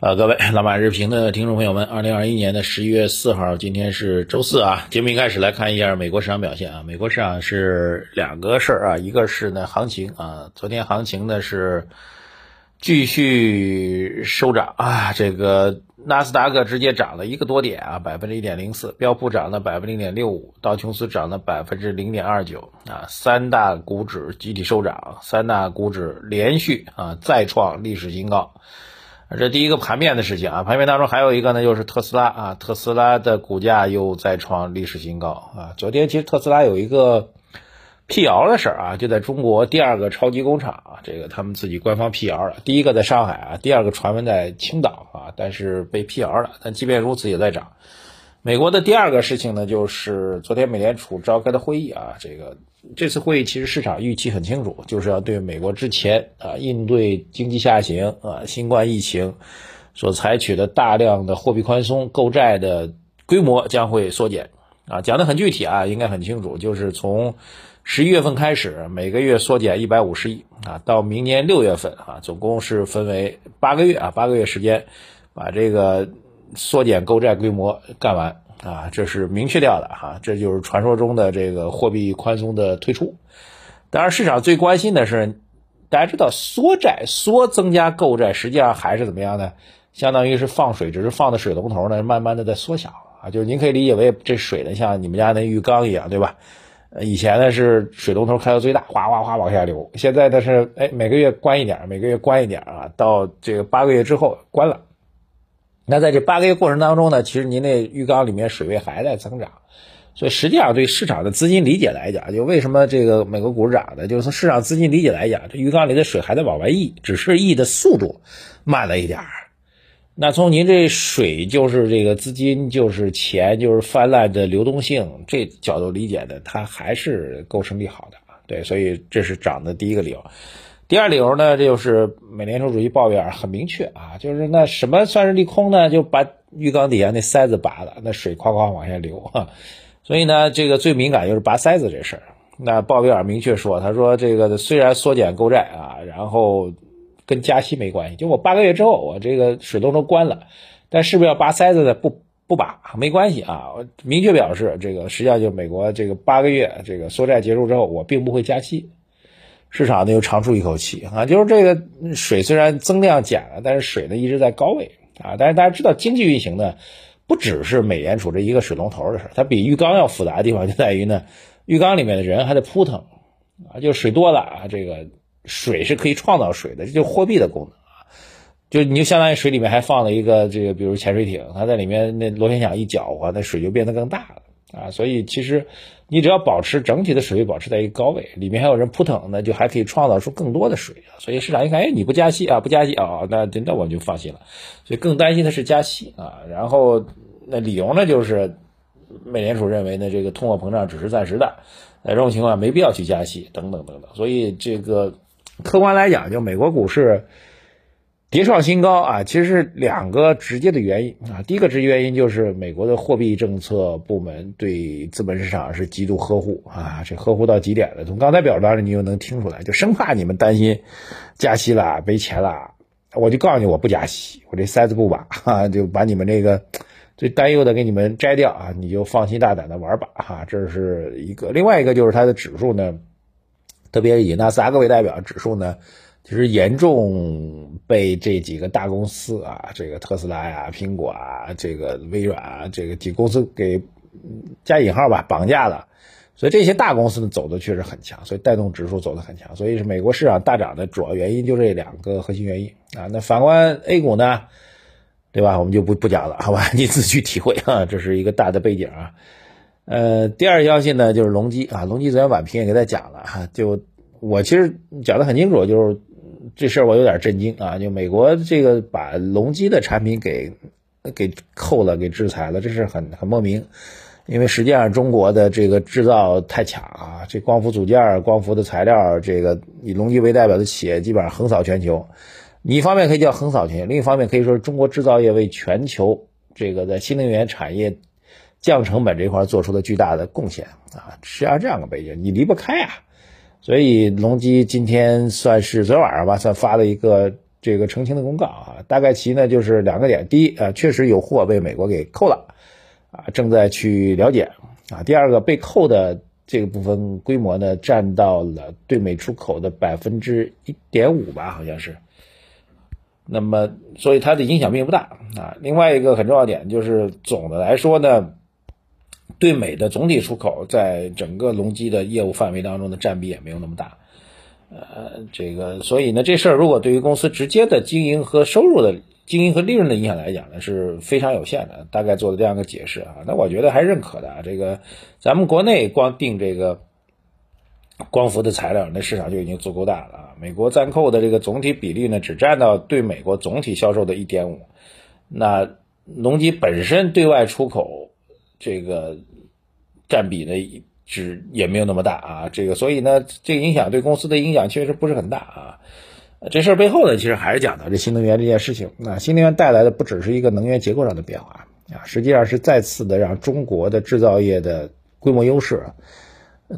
呃，各位老马日评的听众朋友们，二零二一年的十一月四号，今天是周四啊。节目一开始来看一下美国市场表现啊。美国市场是两个事儿啊，一个是呢行情啊，昨天行情呢是继续收涨啊，这个纳斯达克直接涨了一个多点啊，百分之一点零四，标普涨了百分之零点六五，道琼斯涨了百分之零点二九啊，三大股指集体收涨，三大股指连续啊再创历史新高。这第一个盘面的事情啊，盘面当中还有一个呢，就是特斯拉啊，特斯拉的股价又再创历史新高啊。昨天其实特斯拉有一个辟谣的事儿啊，就在中国第二个超级工厂啊，这个他们自己官方辟谣了，第一个在上海啊，第二个传闻在青岛啊，但是被辟谣了。但即便如此，也在涨。美国的第二个事情呢，就是昨天美联储召开的会议啊，这个。这次会议其实市场预期很清楚，就是要对美国之前啊应对经济下行啊新冠疫情所采取的大量的货币宽松购债的规模将会缩减啊，讲的很具体啊，应该很清楚，就是从十一月份开始每个月缩减一百五十亿啊，到明年六月份啊，总共是分为八个月啊，八个月时间把这个缩减购债规模干完。啊，这是明确掉的哈，这就是传说中的这个货币宽松的退出。当然，市场最关心的是，大家知道缩债、缩增加购债，实际上还是怎么样呢？相当于是放水，只是放的水龙头呢，慢慢的在缩小啊。就是您可以理解为这水呢，像你们家那浴缸一样，对吧？以前呢是水龙头开到最大，哗哗哗往下流，现在呢是哎每个月关一点，每个月关一点啊，到这个八个月之后关了。那在这八个月过程当中呢，其实您那浴缸里面水位还在增长，所以实际上对市场的资金理解来讲，就为什么这个美国股市涨的，就是从市场资金理解来讲，这浴缸里的水还在往外溢，只是溢的速度慢了一点儿。那从您这水就是这个资金就是钱就是泛滥的流动性这角度理解的，它还是构成利好的对，所以这是涨的第一个理由。第二理由呢，这就是美联储主席鲍威尔很明确啊，就是那什么算是利空呢？就把浴缸底下那塞子拔了，那水夸夸往下流啊。所以呢，这个最敏感就是拔塞子这事儿。那鲍威尔明确说，他说这个虽然缩减购债啊，然后跟加息没关系，就我八个月之后我这个水龙头关了，但是不是要拔塞子呢？不不拔没关系啊，明确表示这个实际上就美国这个八个月这个缩债结束之后，我并不会加息。市场呢又长出一口气啊，就是这个水虽然增量减了，但是水呢一直在高位啊。但是大家知道，经济运行呢不只是美联储这一个水龙头的事它比浴缸要复杂的地方就在于呢，浴缸里面的人还得扑腾啊，就水多了啊，这个水是可以创造水的，这就货币的功能啊。就你就相当于水里面还放了一个这个，比如潜水艇，它在里面那螺旋桨一搅和，那水就变得更大了。啊，所以其实你只要保持整体的水位保持在一个高位，里面还有人扑腾那，就还可以创造出更多的水所以市场一看，哎，你不加息啊，不加息啊，那那我就放心了。所以更担心的是加息啊。然后那理由呢，就是美联储认为呢，这个通货膨胀只是暂时的，在这种情况没必要去加息，等等等等。所以这个客观来讲，就美国股市。跌创新高啊，其实是两个直接的原因啊。第一个直接原因就是美国的货币政策部门对资本市场是极度呵护啊，这呵护到极点了。从刚才表达的你就能听出来，就生怕你们担心加息了没钱了，我就告诉你我不加息，我这塞子不把哈，就把你们这个最担忧的给你们摘掉啊，你就放心大胆的玩吧哈。这是一个，另外一个就是它的指数呢，特别以纳斯达克为代表指数呢。其实严重被这几个大公司啊，这个特斯拉呀、苹果啊、这个微软啊，这个几公司给加引号吧绑架了，所以这些大公司呢走的确实很强，所以带动指数走的很强，所以是美国市场大涨的主要原因就这两个核心原因啊。那反观 A 股呢，对吧？我们就不不讲了，好吧？你自己去体会啊，这是一个大的背景啊。呃，第二消息呢就是隆基啊，隆基昨天晚评也给大家讲了哈，就我其实讲的很清楚，就是。这事儿我有点震惊啊！就美国这个把隆基的产品给给扣了，给制裁了，这是很很莫名。因为实际上中国的这个制造太强啊，这光伏组件、光伏的材料，这个以隆基为代表的企业基本上横扫全球。你一方面可以叫横扫全球，另一方面可以说中国制造业为全球这个在新能源产业降成本这块做出了巨大的贡献啊。实际上这样的背景你离不开啊。所以隆基今天算是昨天晚上吧，算发了一个这个澄清的公告啊。大概其呢就是两个点：第一啊，确实有货被美国给扣了啊，正在去了解啊。第二个，被扣的这个部分规模呢，占到了对美出口的百分之一点五吧，好像是。那么，所以它的影响并不大啊。另外一个很重要点就是，总的来说呢。对美的总体出口在整个隆基的业务范围当中的占比也没有那么大，呃，这个所以呢，这事儿如果对于公司直接的经营和收入的经营和利润的影响来讲呢，是非常有限的。大概做了这样一个解释啊，那我觉得还认可的啊。这个咱们国内光定这个光伏的材料，那市场就已经足够大了啊。美国暂扣的这个总体比例呢，只占到对美国总体销售的一点五，那隆基本身对外出口这个。占比呢，只也没有那么大啊，这个，所以呢，这个影响对公司的影响确实不是很大啊。这事儿背后呢，其实还是讲到这新能源这件事情。那新能源带来的不只是一个能源结构上的变化啊，实际上是再次的让中国的制造业的规模优势，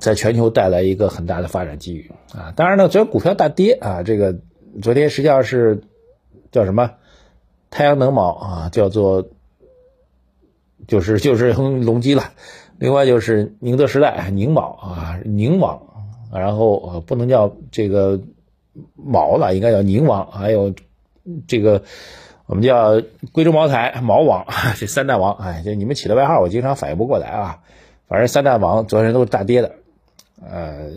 在全球带来一个很大的发展机遇啊。当然呢，昨天股票大跌啊，这个昨天实际上是叫什么太阳能毛啊，叫做就是就是隆基了。另外就是宁德时代宁铆啊宁王，然后不能叫这个铆了，应该叫宁王，还有这个我们叫贵州茅台毛王，这三大王，哎，就你们起的外号，我经常反应不过来啊。反正三大王昨天都是大跌的，呃，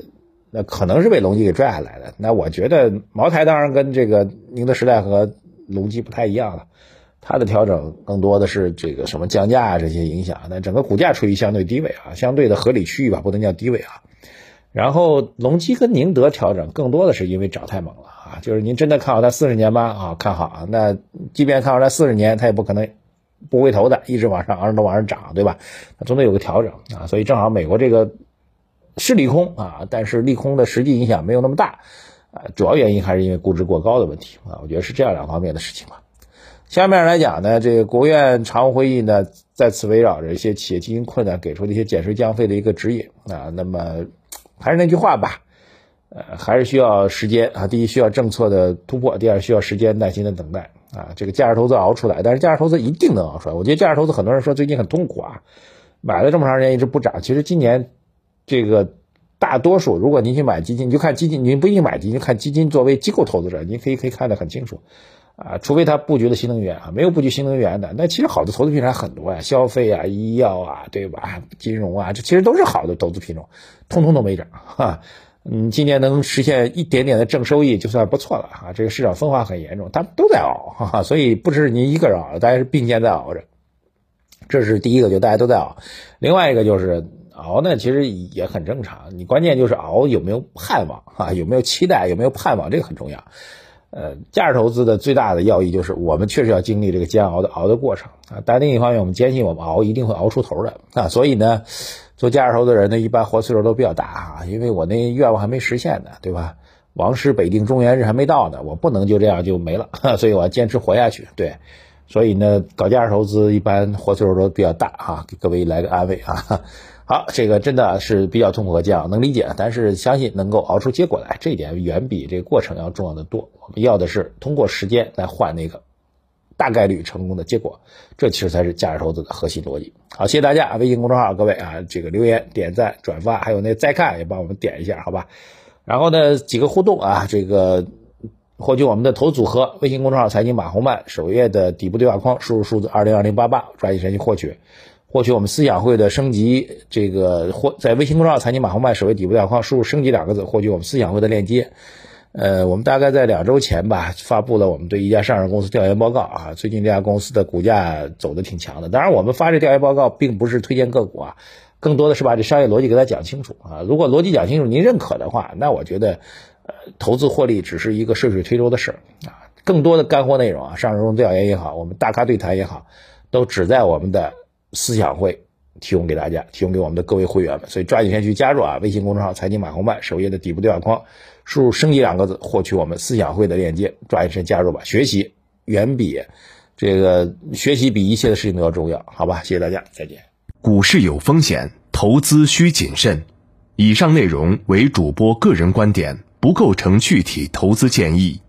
那可能是被隆基给拽下来的。那我觉得茅台当然跟这个宁德时代和隆基不太一样了。它的调整更多的是这个什么降价啊这些影响，那整个股价处于相对低位啊，相对的合理区域吧，不能叫低位啊。然后隆基跟宁德调整更多的是因为涨太猛了啊，就是您真的看好它四十年吗？啊，看好啊。那即便看好它四十年，它也不可能不回头的，一直往上，昂着头往上涨，对吧？它总得有个调整啊。所以正好美国这个是利空啊，但是利空的实际影响没有那么大啊，主要原因还是因为估值过高的问题啊。我觉得是这样两方面的事情吧。下面来讲呢，这个国务院常务会议呢，再次围绕着一些企业经营困难，给出的一些减税降费的一个指引啊。那么还是那句话吧，呃，还是需要时间啊。第一，需要政策的突破；第二，需要时间耐心的等待啊。这个价值投资熬出来，但是价值投资一定能熬出来。我觉得价值投资很多人说最近很痛苦啊，买了这么长时间一直不涨。其实今年这个大多数，如果您去买基金，你就看基金，您不一定买基金，看基金作为机构投资者，您可以可以看得很清楚。啊，除非他布局了新能源啊，没有布局新能源的，那其实好的投资品种很多呀，消费啊、医药啊，对吧？金融啊，这其实都是好的投资品种，通通都没涨哈。嗯，今年能实现一点点的正收益就算不错了啊。这个市场分化很严重，他们都在熬哈，所以不是您一个人熬，大家是并肩在熬着。这是第一个，就大家都在熬。另外一个就是熬呢，其实也很正常，你关键就是熬有没有盼望啊，有没有期待，有没有盼望，这个很重要。呃，价值投资的最大的要义就是，我们确实要经历这个煎熬的熬的过程啊。但另一方面，我们坚信我们熬一定会熬出头的啊。所以呢，做价值投资的人呢，一般活岁数都比较大啊。因为我那愿望还没实现呢，对吧？王师北定中原日还没到呢，我不能就这样就没了，所以我要坚持活下去。对，所以呢，搞价值投资一般活岁数都比较大啊，给各位来个安慰啊。好，这个真的是比较痛苦和煎熬，能理解，但是相信能够熬出结果来，这一点远比这个过程要重要的多。我们要的是通过时间来换那个大概率成功的结果，这其实才是价值投资的核心逻辑。好，谢谢大家，微信公众号各位啊，这个留言、点赞、转发，还有那再看也帮我们点一下，好吧？然后呢，几个互动啊，这个获取我们的投资组合，微信公众号财经马红漫首页的底部对话框输入数字二零二零八八，抓紧时间去获取。获取我们思想会的升级，这个或在微信公众号“财经马红漫”首页底部条框输入“升级”两个字，获取我们思想会的链接。呃，我们大概在两周前吧，发布了我们对一家上市公司调研报告啊。最近这家公司的股价走的挺强的。当然，我们发这调研报告并不是推荐个股啊，更多的是把这商业逻辑给它讲清楚啊。如果逻辑讲清楚，您认可的话，那我觉得呃，投资获利只是一个顺水推舟的事儿啊。更多的干货内容啊，上市公司调研也好，我们大咖对谈也好，都只在我们的思想会提供给大家，提供给我们的各位会员们。所以抓紧时间去加入啊！微信公众号“财经马红漫”首页的底部对话框，输入“升级”两个字，获取我们思想会的链接。抓紧时间加入吧！学习远比这个学习比一切的事情都要重要，好吧？谢谢大家，再见。股市有风险，投资需谨慎。以上内容为主播个人观点，不构成具体投资建议。